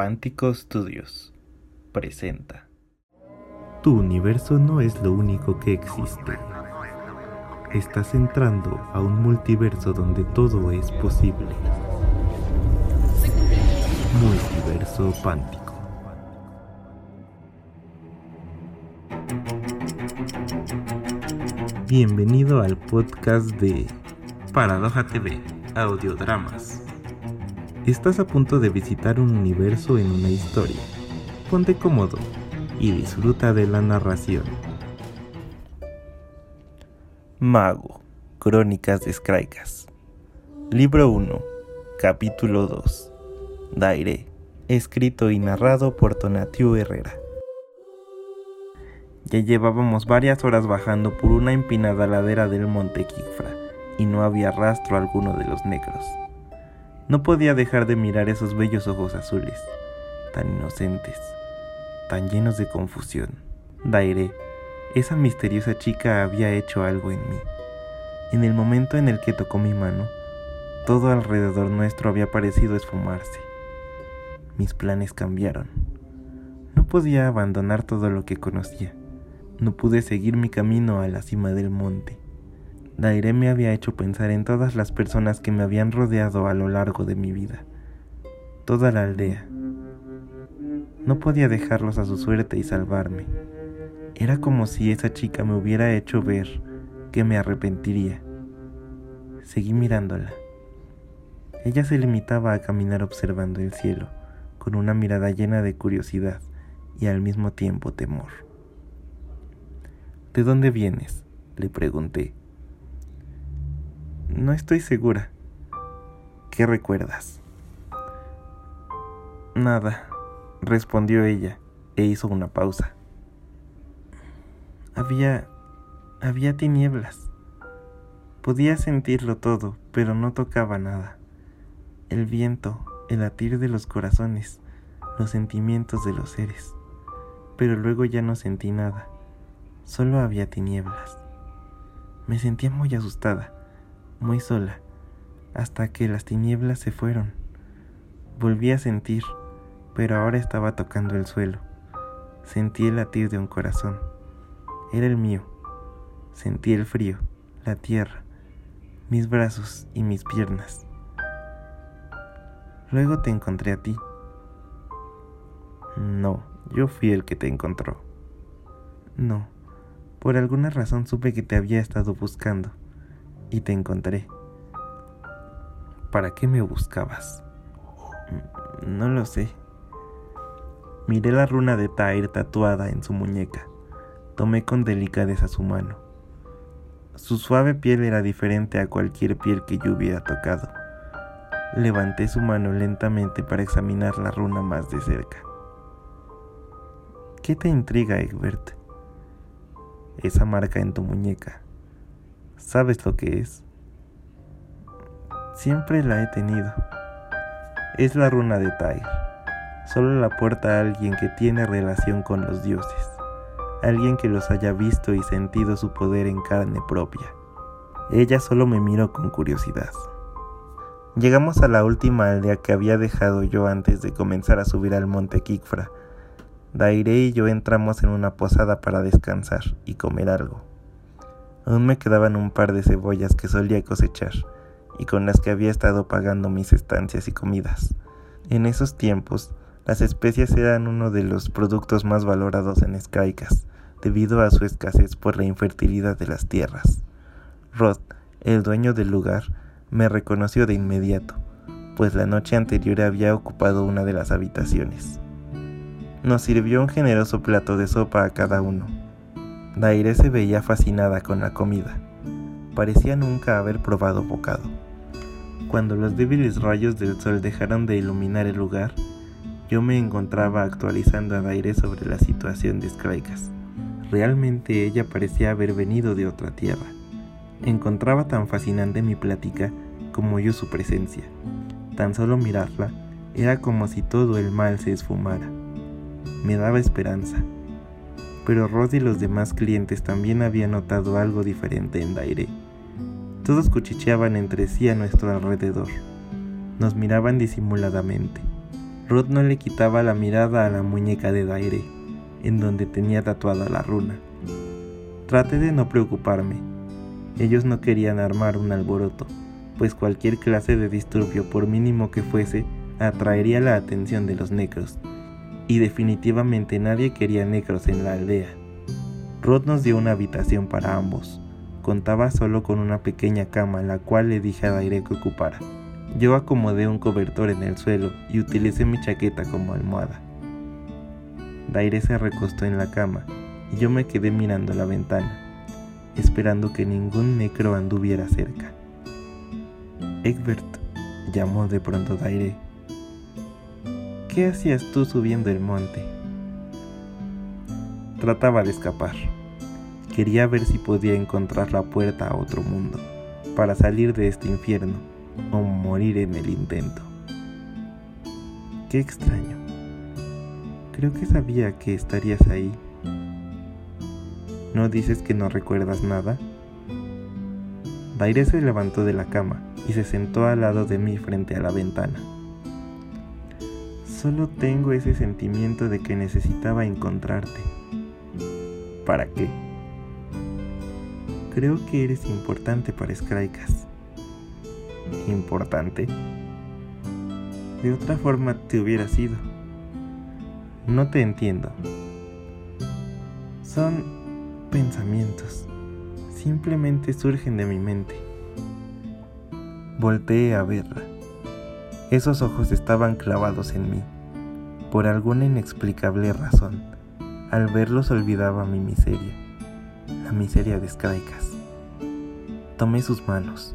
Pántico Studios presenta. Tu universo no es lo único que existe. Estás entrando a un multiverso donde todo es posible. Multiverso Pántico. Bienvenido al podcast de Paradoja TV, Audiodramas. Estás a punto de visitar un universo en una historia. Ponte cómodo y disfruta de la narración. Mago, Crónicas de Skraikas. Libro 1, capítulo 2. Daire, escrito y narrado por Tonatiu Herrera. Ya llevábamos varias horas bajando por una empinada ladera del monte Kikfra y no había rastro alguno de los negros. No podía dejar de mirar esos bellos ojos azules, tan inocentes, tan llenos de confusión. Daire, esa misteriosa chica había hecho algo en mí. En el momento en el que tocó mi mano, todo alrededor nuestro había parecido esfumarse. Mis planes cambiaron. No podía abandonar todo lo que conocía. No pude seguir mi camino a la cima del monte. Daire me había hecho pensar en todas las personas que me habían rodeado a lo largo de mi vida. Toda la aldea. No podía dejarlos a su suerte y salvarme. Era como si esa chica me hubiera hecho ver que me arrepentiría. Seguí mirándola. Ella se limitaba a caminar observando el cielo, con una mirada llena de curiosidad y al mismo tiempo temor. ¿De dónde vienes? le pregunté. No estoy segura. ¿Qué recuerdas? Nada, respondió ella e hizo una pausa. Había... había tinieblas. Podía sentirlo todo, pero no tocaba nada. El viento, el latir de los corazones, los sentimientos de los seres. Pero luego ya no sentí nada. Solo había tinieblas. Me sentía muy asustada muy sola, hasta que las tinieblas se fueron. Volví a sentir, pero ahora estaba tocando el suelo. Sentí el latir de un corazón. Era el mío. Sentí el frío, la tierra, mis brazos y mis piernas. Luego te encontré a ti. No, yo fui el que te encontró. No, por alguna razón supe que te había estado buscando y te encontré. ¿Para qué me buscabas? Mm, no lo sé. Miré la runa de Tair tatuada en su muñeca. Tomé con delicadeza su mano. Su suave piel era diferente a cualquier piel que yo hubiera tocado. Levanté su mano lentamente para examinar la runa más de cerca. ¿Qué te intriga, Egbert? Esa marca en tu muñeca. ¿Sabes lo que es? Siempre la he tenido. Es la runa de Tyr. Solo la puerta a alguien que tiene relación con los dioses. Alguien que los haya visto y sentido su poder en carne propia. Ella solo me miró con curiosidad. Llegamos a la última aldea que había dejado yo antes de comenzar a subir al monte Kikfra. Daire y yo entramos en una posada para descansar y comer algo. Aún me quedaban un par de cebollas que solía cosechar y con las que había estado pagando mis estancias y comidas. En esos tiempos, las especias eran uno de los productos más valorados en Skycas, debido a su escasez por la infertilidad de las tierras. Rod, el dueño del lugar, me reconoció de inmediato, pues la noche anterior había ocupado una de las habitaciones. Nos sirvió un generoso plato de sopa a cada uno, Daire se veía fascinada con la comida. Parecía nunca haber probado bocado. Cuando los débiles rayos del sol dejaron de iluminar el lugar, yo me encontraba actualizando a Daire sobre la situación de Skraikas. Realmente ella parecía haber venido de otra tierra. Encontraba tan fascinante mi plática como yo su presencia. Tan solo mirarla era como si todo el mal se esfumara. Me daba esperanza pero Rod y los demás clientes también habían notado algo diferente en Daire. Todos cuchicheaban entre sí a nuestro alrededor. Nos miraban disimuladamente. Rod no le quitaba la mirada a la muñeca de Daire, en donde tenía tatuada la runa. Traté de no preocuparme. Ellos no querían armar un alboroto, pues cualquier clase de disturbio, por mínimo que fuese, atraería la atención de los necros. Y definitivamente nadie quería necros en la aldea. Rod nos dio una habitación para ambos. Contaba solo con una pequeña cama, la cual le dije a Daire que ocupara. Yo acomodé un cobertor en el suelo y utilicé mi chaqueta como almohada. Daire se recostó en la cama y yo me quedé mirando la ventana, esperando que ningún necro anduviera cerca. Egbert, llamó de pronto Daire. ¿Qué hacías tú subiendo el monte? Trataba de escapar. Quería ver si podía encontrar la puerta a otro mundo, para salir de este infierno o morir en el intento. Qué extraño. Creo que sabía que estarías ahí. ¿No dices que no recuerdas nada? Daire se levantó de la cama y se sentó al lado de mí frente a la ventana. Solo tengo ese sentimiento de que necesitaba encontrarte. ¿Para qué? Creo que eres importante para Skraikas importante. De otra forma te hubiera sido. No te entiendo. Son pensamientos. Simplemente surgen de mi mente. Volteé a verla. Esos ojos estaban clavados en mí. Por alguna inexplicable razón, al verlos olvidaba mi miseria, la miseria de Skraikas. Tomé sus manos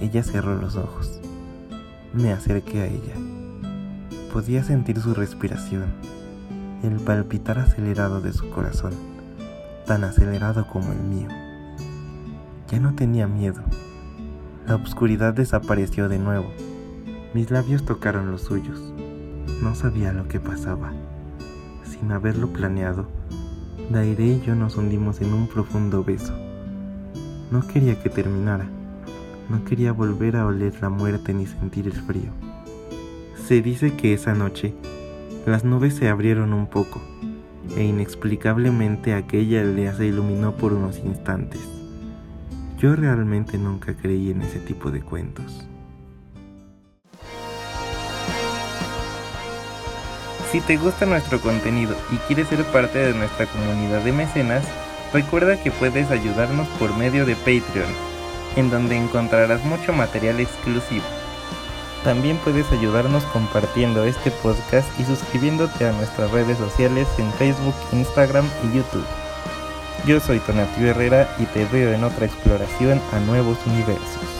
ella cerró los ojos. Me acerqué a ella. Podía sentir su respiración, el palpitar acelerado de su corazón, tan acelerado como el mío. Ya no tenía miedo. La oscuridad desapareció de nuevo. Mis labios tocaron los suyos. No sabía lo que pasaba. Sin haberlo planeado, Daire y yo nos hundimos en un profundo beso. No quería que terminara. No quería volver a oler la muerte ni sentir el frío. Se dice que esa noche las nubes se abrieron un poco e inexplicablemente aquella aldea se iluminó por unos instantes. Yo realmente nunca creí en ese tipo de cuentos. Si te gusta nuestro contenido y quieres ser parte de nuestra comunidad de mecenas, recuerda que puedes ayudarnos por medio de Patreon en donde encontrarás mucho material exclusivo. También puedes ayudarnos compartiendo este podcast y suscribiéndote a nuestras redes sociales en Facebook, Instagram y YouTube. Yo soy Tonatio Herrera y te veo en otra exploración a nuevos universos.